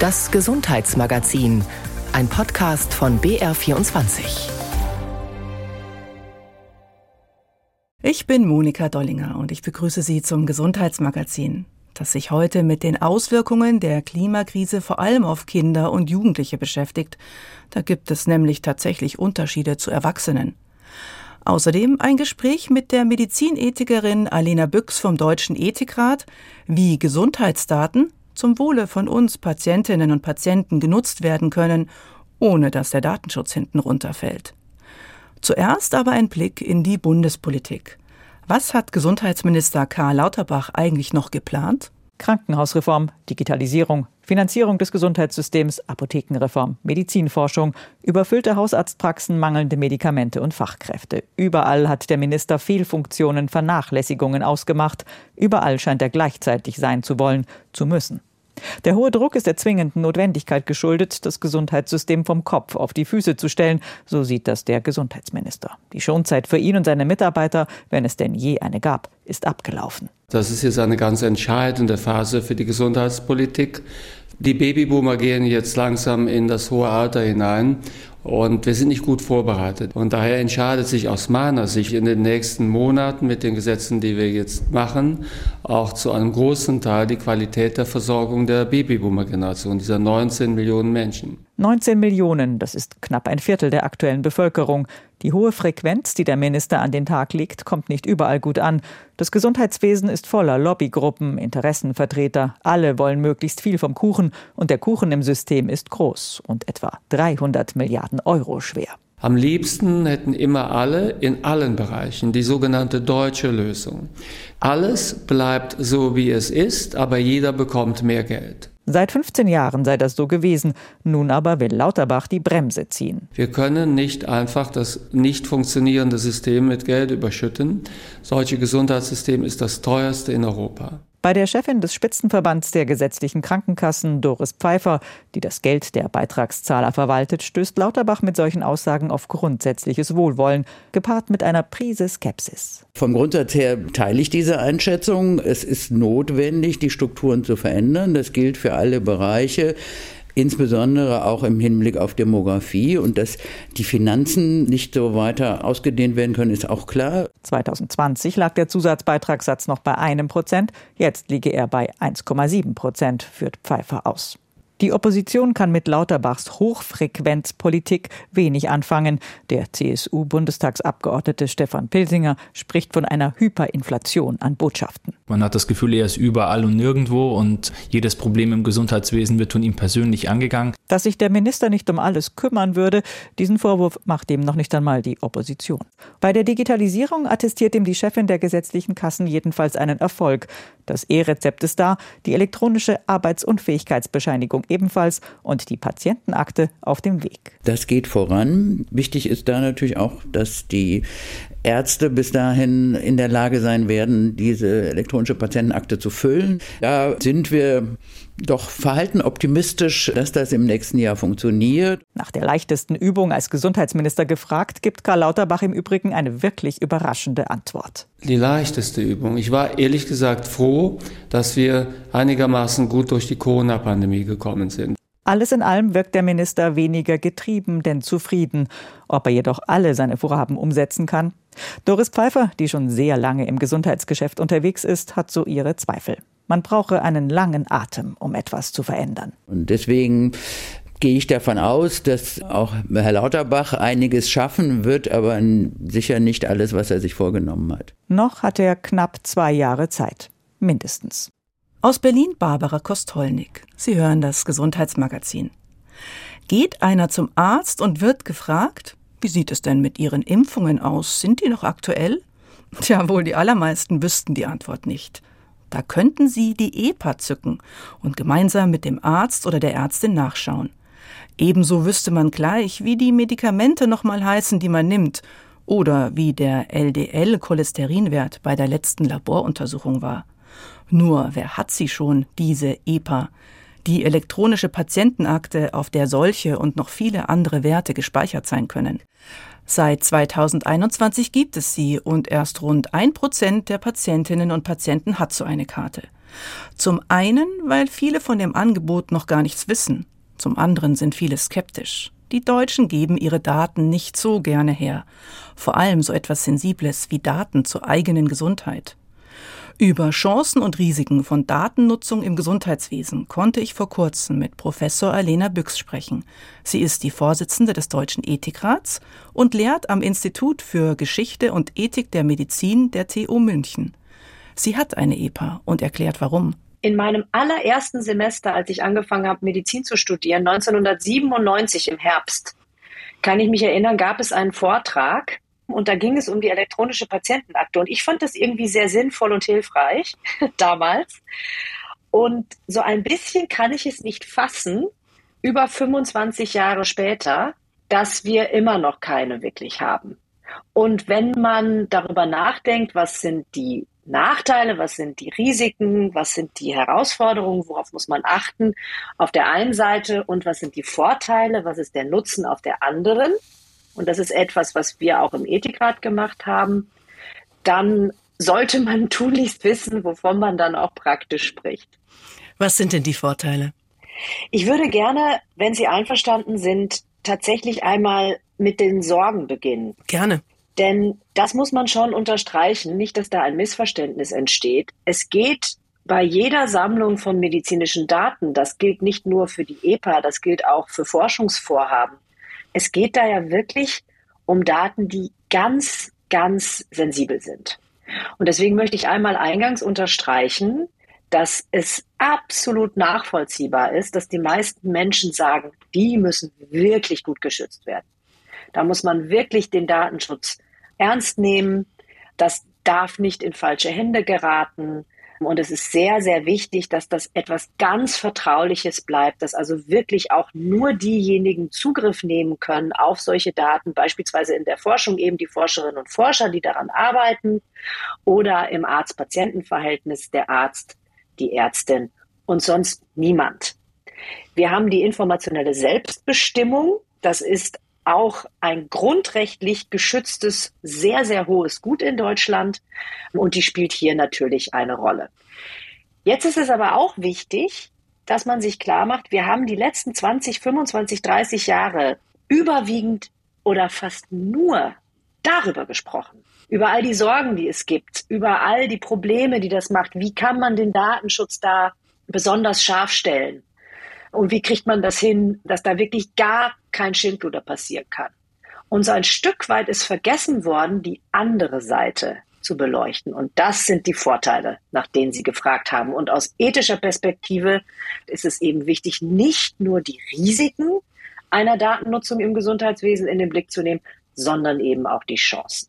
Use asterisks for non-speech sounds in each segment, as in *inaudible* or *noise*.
Das Gesundheitsmagazin, ein Podcast von BR24. Ich bin Monika Dollinger und ich begrüße Sie zum Gesundheitsmagazin, das sich heute mit den Auswirkungen der Klimakrise vor allem auf Kinder und Jugendliche beschäftigt. Da gibt es nämlich tatsächlich Unterschiede zu Erwachsenen. Außerdem ein Gespräch mit der Medizinethikerin Alena Büchs vom Deutschen Ethikrat, wie Gesundheitsdaten zum Wohle von uns Patientinnen und Patienten genutzt werden können, ohne dass der Datenschutz hinten runterfällt. Zuerst aber ein Blick in die Bundespolitik. Was hat Gesundheitsminister Karl Lauterbach eigentlich noch geplant? Krankenhausreform, Digitalisierung, Finanzierung des Gesundheitssystems, Apothekenreform, Medizinforschung, überfüllte Hausarztpraxen, mangelnde Medikamente und Fachkräfte. Überall hat der Minister Fehlfunktionen, Vernachlässigungen ausgemacht. Überall scheint er gleichzeitig sein zu wollen, zu müssen. Der hohe Druck ist der zwingenden Notwendigkeit geschuldet, das Gesundheitssystem vom Kopf auf die Füße zu stellen, so sieht das der Gesundheitsminister. Die Schonzeit für ihn und seine Mitarbeiter, wenn es denn je eine gab, ist abgelaufen. Das ist jetzt eine ganz entscheidende Phase für die Gesundheitspolitik. Die Babyboomer gehen jetzt langsam in das hohe Alter hinein und wir sind nicht gut vorbereitet. Und daher entscheidet sich aus meiner Sicht in den nächsten Monaten mit den Gesetzen, die wir jetzt machen, auch zu einem großen Teil die Qualität der Versorgung der Babyboomer-Generation, dieser 19 Millionen Menschen. 19 Millionen, das ist knapp ein Viertel der aktuellen Bevölkerung. Die hohe Frequenz, die der Minister an den Tag legt, kommt nicht überall gut an. Das Gesundheitswesen ist voller Lobbygruppen, Interessenvertreter. Alle wollen möglichst viel vom Kuchen und der Kuchen im System ist groß und etwa 300 Milliarden Euro schwer. Am liebsten hätten immer alle in allen Bereichen die sogenannte deutsche Lösung. Alles bleibt so, wie es ist, aber jeder bekommt mehr Geld. Seit 15 Jahren sei das so gewesen. Nun aber will Lauterbach die Bremse ziehen. Wir können nicht einfach das nicht funktionierende System mit Geld überschütten. Solche Gesundheitssystem ist das teuerste in Europa. Bei der Chefin des Spitzenverbands der gesetzlichen Krankenkassen, Doris Pfeiffer, die das Geld der Beitragszahler verwaltet, stößt Lauterbach mit solchen Aussagen auf grundsätzliches Wohlwollen, gepaart mit einer Prise Skepsis. Vom Grundsatz her teile ich diese Einschätzung. Es ist notwendig, die Strukturen zu verändern. Das gilt für alle Bereiche insbesondere auch im Hinblick auf Demografie und dass die Finanzen nicht so weiter ausgedehnt werden können, ist auch klar. 2020 lag der Zusatzbeitragssatz noch bei einem Prozent, jetzt liege er bei 1,7 Prozent, führt Pfeiffer aus. Die Opposition kann mit Lauterbachs Hochfrequenzpolitik wenig anfangen. Der CSU-Bundestagsabgeordnete Stefan Pilsinger spricht von einer Hyperinflation an Botschaften. Man hat das Gefühl, er ist überall und nirgendwo und jedes Problem im Gesundheitswesen wird von ihm persönlich angegangen. Dass sich der Minister nicht um alles kümmern würde, diesen Vorwurf macht ihm noch nicht einmal die Opposition. Bei der Digitalisierung attestiert ihm die Chefin der gesetzlichen Kassen jedenfalls einen Erfolg. Das E-Rezept ist da, die elektronische Arbeitsunfähigkeitsbescheinigung ebenfalls und die Patientenakte auf dem Weg. Das geht voran. Wichtig ist da natürlich auch, dass die Ärzte bis dahin in der Lage sein werden, diese elektronische Patientenakte zu füllen. Da sind wir doch verhalten optimistisch, dass das im nächsten Jahr funktioniert. Nach der leichtesten Übung als Gesundheitsminister gefragt, gibt Karl Lauterbach im Übrigen eine wirklich überraschende Antwort. Die leichteste Übung. Ich war ehrlich gesagt froh, dass wir einigermaßen gut durch die Corona-Pandemie gekommen sind. Alles in allem wirkt der Minister weniger getrieben, denn zufrieden. Ob er jedoch alle seine Vorhaben umsetzen kann? Doris Pfeiffer, die schon sehr lange im Gesundheitsgeschäft unterwegs ist, hat so ihre Zweifel. Man brauche einen langen Atem, um etwas zu verändern. Und deswegen gehe ich davon aus, dass auch Herr Lauterbach einiges schaffen wird, aber sicher nicht alles, was er sich vorgenommen hat. Noch hat er knapp zwei Jahre Zeit. Mindestens. Aus Berlin Barbara Kostolnik. Sie hören das Gesundheitsmagazin. Geht einer zum Arzt und wird gefragt, wie sieht es denn mit Ihren Impfungen aus? Sind die noch aktuell? Tja, wohl die allermeisten wüssten die Antwort nicht. Da könnten Sie die EPA zücken und gemeinsam mit dem Arzt oder der Ärztin nachschauen. Ebenso wüsste man gleich, wie die Medikamente nochmal heißen, die man nimmt, oder wie der LDL-Cholesterinwert bei der letzten Laboruntersuchung war. Nur, wer hat sie schon, diese EPA? Die elektronische Patientenakte, auf der solche und noch viele andere Werte gespeichert sein können. Seit 2021 gibt es sie und erst rund ein Prozent der Patientinnen und Patienten hat so eine Karte. Zum einen, weil viele von dem Angebot noch gar nichts wissen. Zum anderen sind viele skeptisch. Die Deutschen geben ihre Daten nicht so gerne her. Vor allem so etwas Sensibles wie Daten zur eigenen Gesundheit. Über Chancen und Risiken von Datennutzung im Gesundheitswesen konnte ich vor kurzem mit Professor Alena Büchs sprechen. Sie ist die Vorsitzende des Deutschen Ethikrats und lehrt am Institut für Geschichte und Ethik der Medizin der TU München. Sie hat eine EPA und erklärt warum. In meinem allerersten Semester, als ich angefangen habe, Medizin zu studieren, 1997 im Herbst, kann ich mich erinnern, gab es einen Vortrag und da ging es um die elektronische Patientenakte. Und ich fand das irgendwie sehr sinnvoll und hilfreich *laughs* damals. Und so ein bisschen kann ich es nicht fassen, über 25 Jahre später, dass wir immer noch keine wirklich haben. Und wenn man darüber nachdenkt, was sind die Nachteile, was sind die Risiken, was sind die Herausforderungen, worauf muss man achten auf der einen Seite und was sind die Vorteile, was ist der Nutzen auf der anderen, und das ist etwas, was wir auch im Ethikrat gemacht haben, dann sollte man *laughs* tunlichst wissen, wovon man dann auch praktisch spricht. Was sind denn die Vorteile? Ich würde gerne, wenn Sie einverstanden sind, tatsächlich einmal mit den Sorgen beginnen. Gerne. Denn das muss man schon unterstreichen, nicht, dass da ein Missverständnis entsteht. Es geht bei jeder Sammlung von medizinischen Daten, das gilt nicht nur für die EPA, das gilt auch für Forschungsvorhaben, es geht da ja wirklich um Daten, die ganz, ganz sensibel sind. Und deswegen möchte ich einmal eingangs unterstreichen, dass es absolut nachvollziehbar ist, dass die meisten Menschen sagen, die müssen wirklich gut geschützt werden. Da muss man wirklich den Datenschutz ernst nehmen. Das darf nicht in falsche Hände geraten. Und es ist sehr, sehr wichtig, dass das etwas ganz Vertrauliches bleibt, dass also wirklich auch nur diejenigen Zugriff nehmen können auf solche Daten, beispielsweise in der Forschung eben die Forscherinnen und Forscher, die daran arbeiten, oder im Arzt-Patienten-Verhältnis der Arzt, die Ärztin und sonst niemand. Wir haben die informationelle Selbstbestimmung. Das ist auch ein grundrechtlich geschütztes, sehr, sehr hohes Gut in Deutschland. Und die spielt hier natürlich eine Rolle. Jetzt ist es aber auch wichtig, dass man sich klar macht, wir haben die letzten 20, 25, 30 Jahre überwiegend oder fast nur darüber gesprochen. Über all die Sorgen, die es gibt, über all die Probleme, die das macht. Wie kann man den Datenschutz da besonders scharf stellen? Und wie kriegt man das hin, dass da wirklich gar kein Schindluder passieren kann? Und so ein Stück weit ist vergessen worden, die andere Seite zu beleuchten. Und das sind die Vorteile, nach denen Sie gefragt haben. Und aus ethischer Perspektive ist es eben wichtig, nicht nur die Risiken einer Datennutzung im Gesundheitswesen in den Blick zu nehmen, sondern eben auch die Chancen.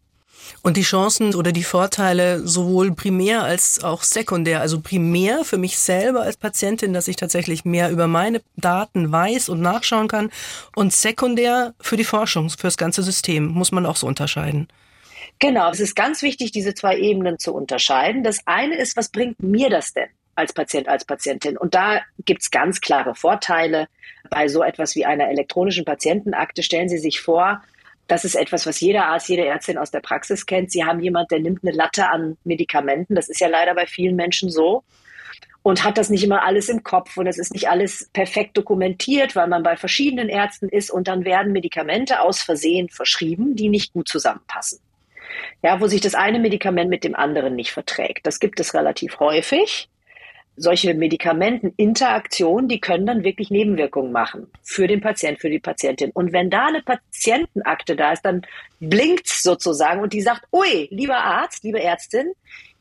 Und die Chancen oder die Vorteile sowohl primär als auch sekundär. Also primär für mich selber als Patientin, dass ich tatsächlich mehr über meine Daten weiß und nachschauen kann. Und sekundär für die Forschung, für das ganze System, muss man auch so unterscheiden. Genau, es ist ganz wichtig, diese zwei Ebenen zu unterscheiden. Das eine ist, was bringt mir das denn? als Patient, als Patientin. Und da gibt es ganz klare Vorteile. Bei so etwas wie einer elektronischen Patientenakte stellen Sie sich vor, das ist etwas, was jeder Arzt, jede Ärztin aus der Praxis kennt. Sie haben jemand, der nimmt eine Latte an Medikamenten. Das ist ja leider bei vielen Menschen so. Und hat das nicht immer alles im Kopf und es ist nicht alles perfekt dokumentiert, weil man bei verschiedenen Ärzten ist und dann werden Medikamente aus Versehen verschrieben, die nicht gut zusammenpassen. Ja, wo sich das eine Medikament mit dem anderen nicht verträgt. Das gibt es relativ häufig solche Medikamenteninteraktionen, die können dann wirklich Nebenwirkungen machen für den Patient, für die Patientin. Und wenn da eine Patientenakte da ist, dann blinkt's sozusagen und die sagt, ui, lieber Arzt, liebe Ärztin,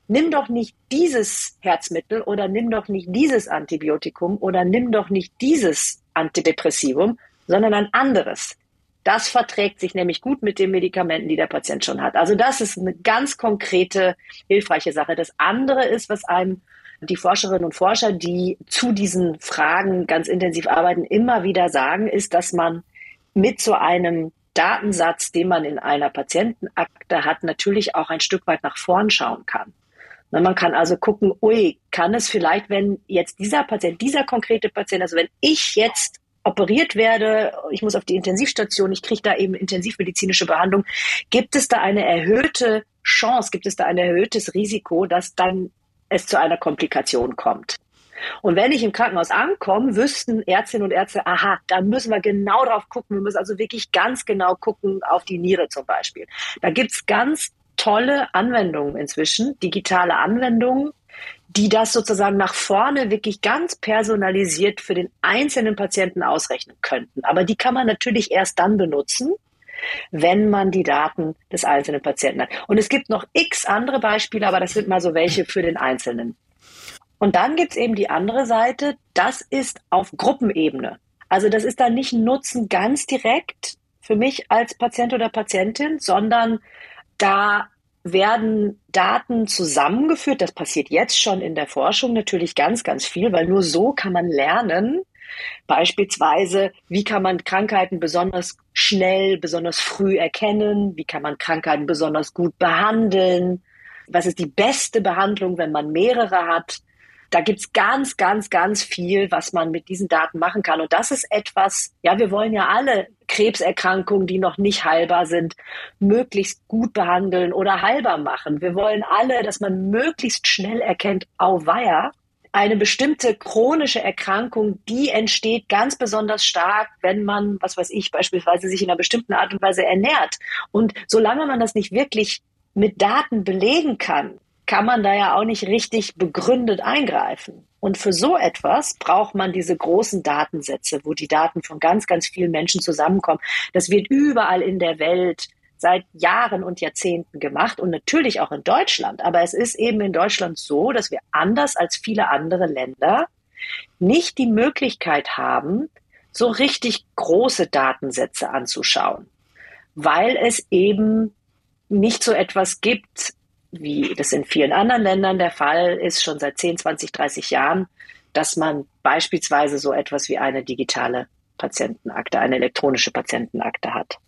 nimm doch nicht dieses Herzmittel oder nimm doch nicht dieses Antibiotikum oder nimm doch nicht dieses Antidepressivum, sondern ein anderes. Das verträgt sich nämlich gut mit den Medikamenten, die der Patient schon hat. Also das ist eine ganz konkrete, hilfreiche Sache. Das andere ist, was einem die Forscherinnen und Forscher, die zu diesen Fragen ganz intensiv arbeiten, immer wieder sagen, ist, dass man mit so einem Datensatz, den man in einer Patientenakte hat, natürlich auch ein Stück weit nach vorn schauen kann. Man kann also gucken, ui, kann es vielleicht, wenn jetzt dieser Patient, dieser konkrete Patient, also wenn ich jetzt operiert werde, ich muss auf die Intensivstation, ich kriege da eben intensivmedizinische Behandlung, gibt es da eine erhöhte Chance, gibt es da ein erhöhtes Risiko, dass dann es zu einer Komplikation kommt. Und wenn ich im Krankenhaus ankomme, wüssten Ärztinnen und Ärzte, aha, da müssen wir genau drauf gucken. Wir müssen also wirklich ganz genau gucken auf die Niere zum Beispiel. Da gibt's ganz tolle Anwendungen inzwischen, digitale Anwendungen, die das sozusagen nach vorne wirklich ganz personalisiert für den einzelnen Patienten ausrechnen könnten. Aber die kann man natürlich erst dann benutzen, wenn man die Daten des einzelnen Patienten hat. Und es gibt noch x andere Beispiele, aber das sind mal so welche für den Einzelnen. Und dann gibt's eben die andere Seite, das ist auf Gruppenebene. Also das ist dann nicht ein Nutzen ganz direkt für mich als Patient oder Patientin, sondern da werden Daten zusammengeführt. Das passiert jetzt schon in der Forschung natürlich ganz, ganz viel, weil nur so kann man lernen, Beispielsweise, wie kann man Krankheiten besonders schnell, besonders früh erkennen? Wie kann man Krankheiten besonders gut behandeln? Was ist die beste Behandlung, wenn man mehrere hat? Da gibt's ganz, ganz, ganz viel, was man mit diesen Daten machen kann. Und das ist etwas, ja, wir wollen ja alle Krebserkrankungen, die noch nicht heilbar sind, möglichst gut behandeln oder heilbar machen. Wir wollen alle, dass man möglichst schnell erkennt, auweia, eine bestimmte chronische Erkrankung, die entsteht ganz besonders stark, wenn man, was weiß ich, beispielsweise sich in einer bestimmten Art und Weise ernährt. Und solange man das nicht wirklich mit Daten belegen kann, kann man da ja auch nicht richtig begründet eingreifen. Und für so etwas braucht man diese großen Datensätze, wo die Daten von ganz, ganz vielen Menschen zusammenkommen. Das wird überall in der Welt seit Jahren und Jahrzehnten gemacht und natürlich auch in Deutschland. Aber es ist eben in Deutschland so, dass wir anders als viele andere Länder nicht die Möglichkeit haben, so richtig große Datensätze anzuschauen, weil es eben nicht so etwas gibt wie das in vielen anderen Ländern der Fall ist, schon seit 10, 20, 30 Jahren, dass man beispielsweise so etwas wie eine digitale Patientenakte, eine elektronische Patientenakte hat.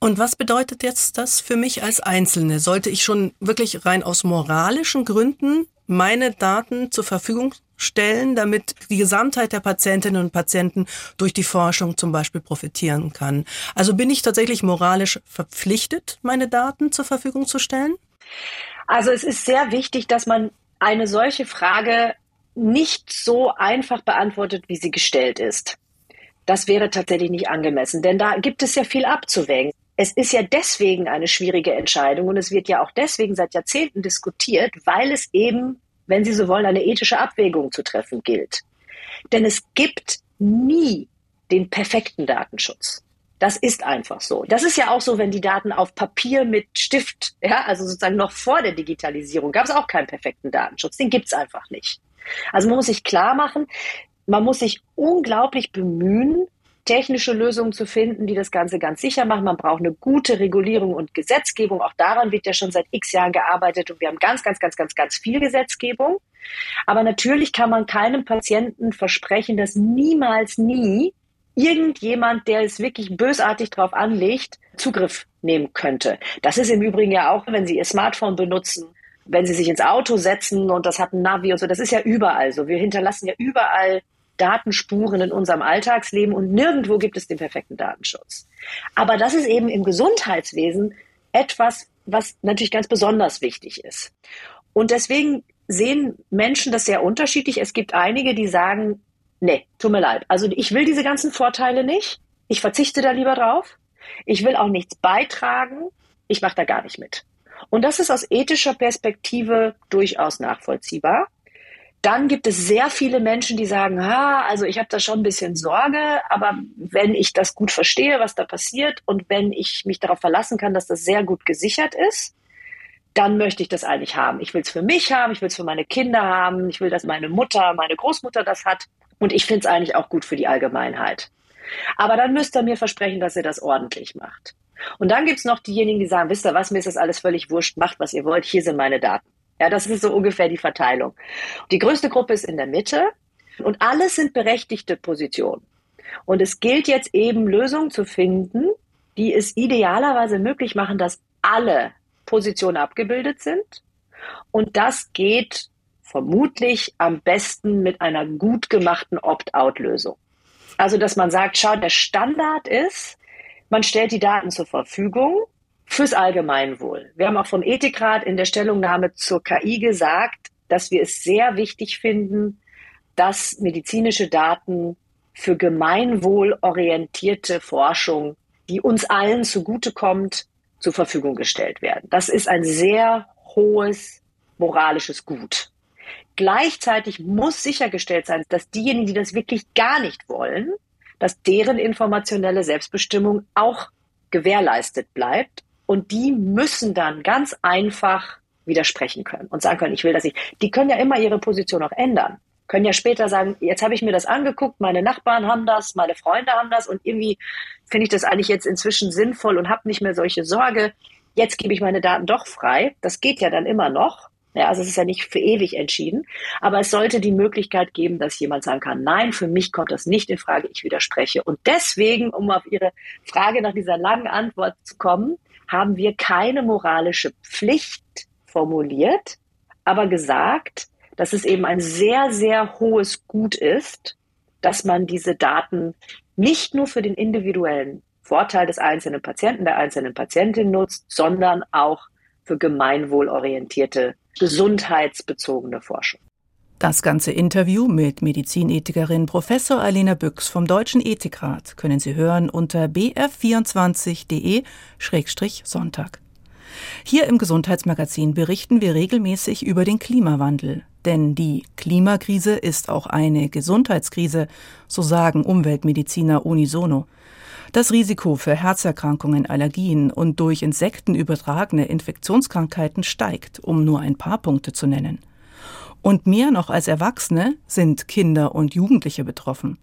Und was bedeutet jetzt das für mich als Einzelne? Sollte ich schon wirklich rein aus moralischen Gründen meine Daten zur Verfügung stellen, damit die Gesamtheit der Patientinnen und Patienten durch die Forschung zum Beispiel profitieren kann? Also bin ich tatsächlich moralisch verpflichtet, meine Daten zur Verfügung zu stellen? Also es ist sehr wichtig, dass man eine solche Frage nicht so einfach beantwortet, wie sie gestellt ist. Das wäre tatsächlich nicht angemessen, denn da gibt es ja viel abzuwägen. Es ist ja deswegen eine schwierige Entscheidung und es wird ja auch deswegen seit Jahrzehnten diskutiert, weil es eben, wenn Sie so wollen, eine ethische Abwägung zu treffen gilt. Denn es gibt nie den perfekten Datenschutz. Das ist einfach so. Das ist ja auch so, wenn die Daten auf Papier mit Stift, ja, also sozusagen noch vor der Digitalisierung, gab es auch keinen perfekten Datenschutz. Den gibt's einfach nicht. Also man muss sich klar machen, man muss sich unglaublich bemühen, technische Lösungen zu finden, die das Ganze ganz sicher machen. Man braucht eine gute Regulierung und Gesetzgebung. Auch daran wird ja schon seit x Jahren gearbeitet und wir haben ganz, ganz, ganz, ganz, ganz viel Gesetzgebung. Aber natürlich kann man keinem Patienten versprechen, dass niemals nie irgendjemand, der es wirklich bösartig drauf anlegt, Zugriff nehmen könnte. Das ist im Übrigen ja auch, wenn Sie Ihr Smartphone benutzen, wenn Sie sich ins Auto setzen und das hat ein Navi und so, das ist ja überall so. Wir hinterlassen ja überall Datenspuren in unserem Alltagsleben und nirgendwo gibt es den perfekten Datenschutz. Aber das ist eben im Gesundheitswesen etwas, was natürlich ganz besonders wichtig ist. Und deswegen sehen Menschen das sehr unterschiedlich. Es gibt einige, die sagen, nee, tut mir leid. Also ich will diese ganzen Vorteile nicht. Ich verzichte da lieber drauf. Ich will auch nichts beitragen. Ich mache da gar nicht mit. Und das ist aus ethischer Perspektive durchaus nachvollziehbar. Dann gibt es sehr viele Menschen, die sagen, ha, also ich habe da schon ein bisschen Sorge, aber wenn ich das gut verstehe, was da passiert und wenn ich mich darauf verlassen kann, dass das sehr gut gesichert ist, dann möchte ich das eigentlich haben. Ich will es für mich haben, ich will es für meine Kinder haben, ich will, dass meine Mutter, meine Großmutter das hat und ich finde es eigentlich auch gut für die Allgemeinheit. Aber dann müsst ihr mir versprechen, dass ihr das ordentlich macht. Und dann gibt's noch diejenigen, die sagen, wisst ihr was, mir ist das alles völlig wurscht, macht, was ihr wollt, hier sind meine Daten. Ja, das ist so ungefähr die Verteilung. Die größte Gruppe ist in der Mitte und alles sind berechtigte Positionen. Und es gilt jetzt eben Lösungen zu finden, die es idealerweise möglich machen, dass alle Positionen abgebildet sind. Und das geht vermutlich am besten mit einer gut gemachten Opt-out-Lösung. Also, dass man sagt, schau, der Standard ist, man stellt die Daten zur Verfügung fürs Allgemeinwohl. Wir haben auch vom Ethikrat in der Stellungnahme zur KI gesagt, dass wir es sehr wichtig finden, dass medizinische Daten für gemeinwohlorientierte Forschung, die uns allen zugutekommt, zur Verfügung gestellt werden. Das ist ein sehr hohes moralisches Gut. Gleichzeitig muss sichergestellt sein, dass diejenigen, die das wirklich gar nicht wollen, dass deren informationelle Selbstbestimmung auch gewährleistet bleibt. Und die müssen dann ganz einfach widersprechen können und sagen können, ich will das nicht. Die können ja immer ihre Position auch ändern. Können ja später sagen, jetzt habe ich mir das angeguckt, meine Nachbarn haben das, meine Freunde haben das und irgendwie finde ich das eigentlich jetzt inzwischen sinnvoll und habe nicht mehr solche Sorge. Jetzt gebe ich meine Daten doch frei. Das geht ja dann immer noch. Ja, also es ist ja nicht für ewig entschieden, aber es sollte die Möglichkeit geben, dass jemand sagen kann, nein, für mich kommt das nicht in Frage, ich widerspreche. Und deswegen, um auf Ihre Frage nach dieser langen Antwort zu kommen, haben wir keine moralische Pflicht formuliert, aber gesagt, dass es eben ein sehr, sehr hohes Gut ist, dass man diese Daten nicht nur für den individuellen Vorteil des einzelnen Patienten, der einzelnen Patientin nutzt, sondern auch für gemeinwohlorientierte gesundheitsbezogene Forschung. Das ganze Interview mit Medizinethikerin Professor Alena Büchs vom Deutschen Ethikrat können Sie hören unter bf24.de-sonntag. Hier im Gesundheitsmagazin berichten wir regelmäßig über den Klimawandel. Denn die Klimakrise ist auch eine Gesundheitskrise, so sagen Umweltmediziner unisono. Das Risiko für Herzerkrankungen, Allergien und durch Insekten übertragene Infektionskrankheiten steigt, um nur ein paar Punkte zu nennen. Und mehr noch als Erwachsene sind Kinder und Jugendliche betroffen.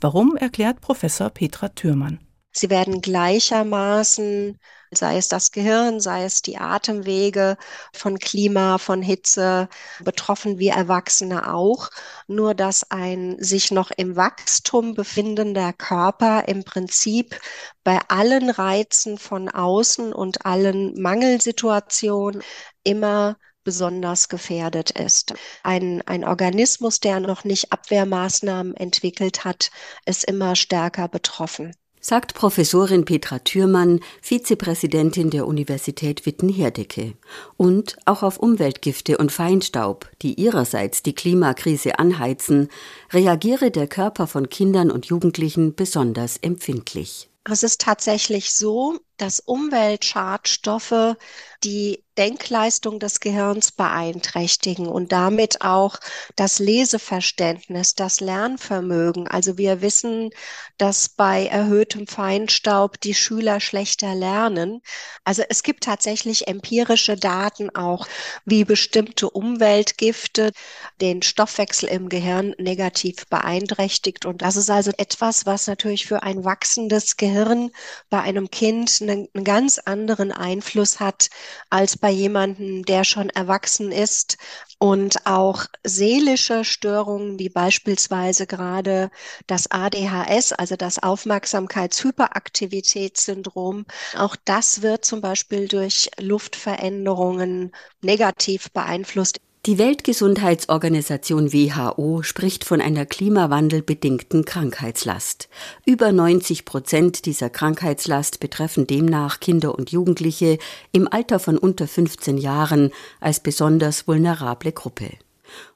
Warum erklärt Professor Petra Thürmann. Sie werden gleichermaßen, sei es das Gehirn, sei es die Atemwege von Klima, von Hitze, betroffen wie Erwachsene auch. Nur dass ein sich noch im Wachstum befindender Körper im Prinzip bei allen Reizen von außen und allen Mangelsituationen immer besonders gefährdet ist. Ein, ein Organismus, der noch nicht Abwehrmaßnahmen entwickelt hat, ist immer stärker betroffen sagt Professorin Petra Thürmann, Vizepräsidentin der Universität Witten-Herdecke. Und auch auf Umweltgifte und Feinstaub, die ihrerseits die Klimakrise anheizen, reagiere der Körper von Kindern und Jugendlichen besonders empfindlich. Es ist tatsächlich so, dass Umweltschadstoffe die Denkleistung des Gehirns beeinträchtigen und damit auch das Leseverständnis, das Lernvermögen. Also wir wissen, dass bei erhöhtem Feinstaub die Schüler schlechter lernen. Also es gibt tatsächlich empirische Daten auch, wie bestimmte Umweltgifte den Stoffwechsel im Gehirn negativ beeinträchtigt. Und das ist also etwas, was natürlich für ein wachsendes Gehirn bei einem Kind einen, ganz anderen Einfluss hat als bei jemandem, der schon erwachsen ist. Und auch seelische Störungen, wie beispielsweise gerade das ADHS, also das Aufmerksamkeitshyperaktivitätssyndrom, auch das wird zum Beispiel durch Luftveränderungen negativ beeinflusst. Die Weltgesundheitsorganisation WHO spricht von einer klimawandelbedingten Krankheitslast. Über 90 Prozent dieser Krankheitslast betreffen demnach Kinder und Jugendliche im Alter von unter 15 Jahren als besonders vulnerable Gruppe.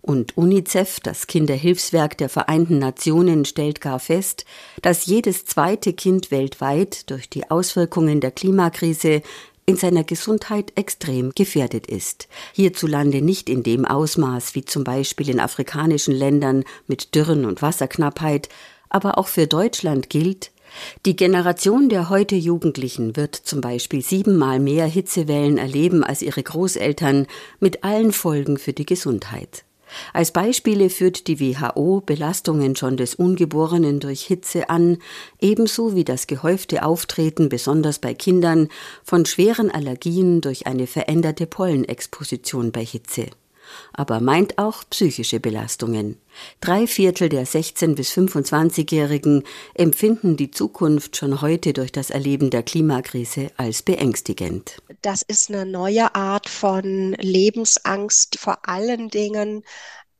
Und UNICEF, das Kinderhilfswerk der Vereinten Nationen, stellt gar fest, dass jedes zweite Kind weltweit durch die Auswirkungen der Klimakrise in seiner Gesundheit extrem gefährdet ist. Hierzulande nicht in dem Ausmaß wie zum Beispiel in afrikanischen Ländern mit Dürren und Wasserknappheit, aber auch für Deutschland gilt, die Generation der heute Jugendlichen wird zum Beispiel siebenmal mehr Hitzewellen erleben als ihre Großeltern mit allen Folgen für die Gesundheit. Als Beispiele führt die WHO Belastungen schon des Ungeborenen durch Hitze an, ebenso wie das gehäufte Auftreten besonders bei Kindern von schweren Allergien durch eine veränderte Pollenexposition bei Hitze aber meint auch psychische Belastungen. Drei Viertel der 16- bis 25-Jährigen empfinden die Zukunft schon heute durch das Erleben der Klimakrise als beängstigend. Das ist eine neue Art von Lebensangst, vor allen Dingen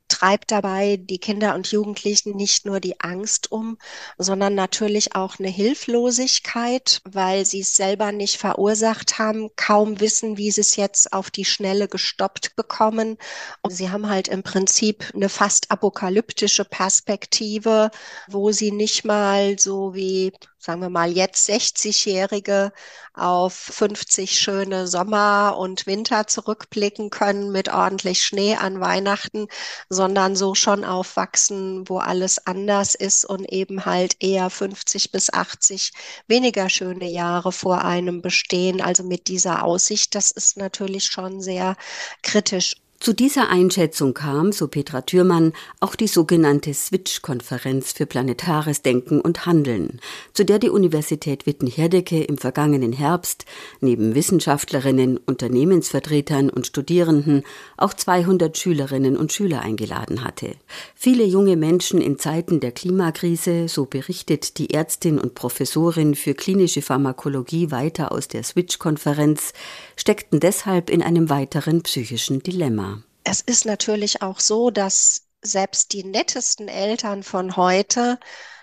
treibt dabei die Kinder und Jugendlichen nicht nur die Angst um, sondern natürlich auch eine Hilflosigkeit, weil sie es selber nicht verursacht haben, kaum wissen, wie sie es jetzt auf die Schnelle gestoppt bekommen. Und sie haben halt im Prinzip eine fast apokalyptische Perspektive, wo sie nicht mal so wie sagen wir mal, jetzt 60-Jährige auf 50 schöne Sommer und Winter zurückblicken können mit ordentlich Schnee an Weihnachten, sondern so schon aufwachsen, wo alles anders ist und eben halt eher 50 bis 80 weniger schöne Jahre vor einem bestehen. Also mit dieser Aussicht, das ist natürlich schon sehr kritisch. Zu dieser Einschätzung kam, so Petra Thürmann, auch die sogenannte Switch-Konferenz für planetares Denken und Handeln, zu der die Universität Witten-Herdecke im vergangenen Herbst neben Wissenschaftlerinnen, Unternehmensvertretern und Studierenden auch 200 Schülerinnen und Schüler eingeladen hatte. Viele junge Menschen in Zeiten der Klimakrise, so berichtet die Ärztin und Professorin für klinische Pharmakologie weiter aus der Switch-Konferenz, steckten deshalb in einem weiteren psychischen Dilemma. Es ist natürlich auch so, dass selbst die nettesten Eltern von heute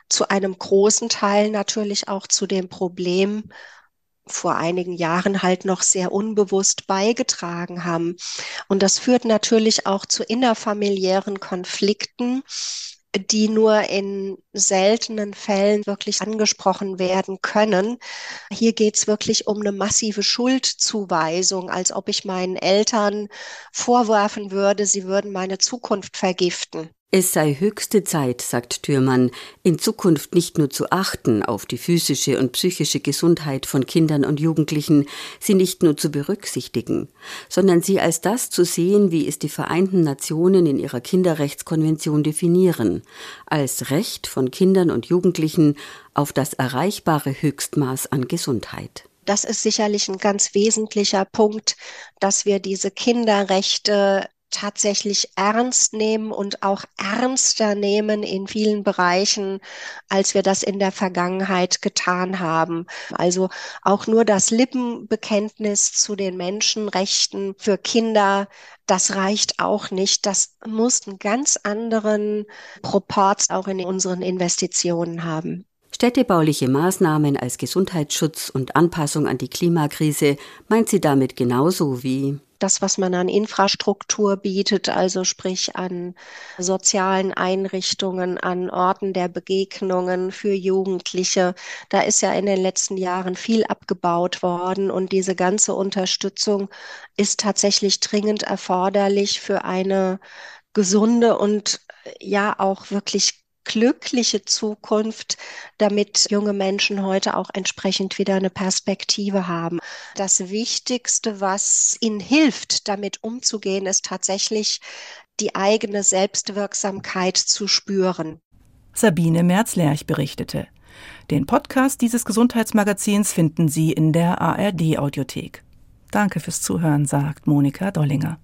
zu einem großen Teil natürlich auch zu dem Problem vor einigen Jahren halt noch sehr unbewusst beigetragen haben. Und das führt natürlich auch zu innerfamiliären Konflikten, die nur in seltenen Fällen wirklich angesprochen werden können. Hier geht es wirklich um eine massive Schuldzuweisung, als ob ich meinen Eltern vorwerfen würde, sie würden meine Zukunft vergiften. Es sei höchste Zeit, sagt Thürmann, in Zukunft nicht nur zu achten auf die physische und psychische Gesundheit von Kindern und Jugendlichen, sie nicht nur zu berücksichtigen, sondern sie als das zu sehen, wie es die Vereinten Nationen in ihrer Kinderrechtskonvention definieren, als Recht von Kindern und Jugendlichen auf das erreichbare Höchstmaß an Gesundheit. Das ist sicherlich ein ganz wesentlicher Punkt, dass wir diese Kinderrechte tatsächlich ernst nehmen und auch ernster nehmen in vielen Bereichen, als wir das in der Vergangenheit getan haben. Also auch nur das Lippenbekenntnis zu den Menschenrechten für Kinder, das reicht auch nicht. Das muss einen ganz anderen Proports auch in unseren Investitionen haben. Städtebauliche Maßnahmen als Gesundheitsschutz und Anpassung an die Klimakrise meint sie damit genauso wie das, was man an Infrastruktur bietet, also sprich an sozialen Einrichtungen, an Orten der Begegnungen für Jugendliche. Da ist ja in den letzten Jahren viel abgebaut worden und diese ganze Unterstützung ist tatsächlich dringend erforderlich für eine gesunde und ja auch wirklich glückliche Zukunft, damit junge Menschen heute auch entsprechend wieder eine Perspektive haben. Das Wichtigste, was ihnen hilft, damit umzugehen, ist tatsächlich die eigene Selbstwirksamkeit zu spüren. Sabine Merz-Lerch berichtete. Den Podcast dieses Gesundheitsmagazins finden Sie in der ARD-Audiothek. Danke fürs Zuhören, sagt Monika Dollinger.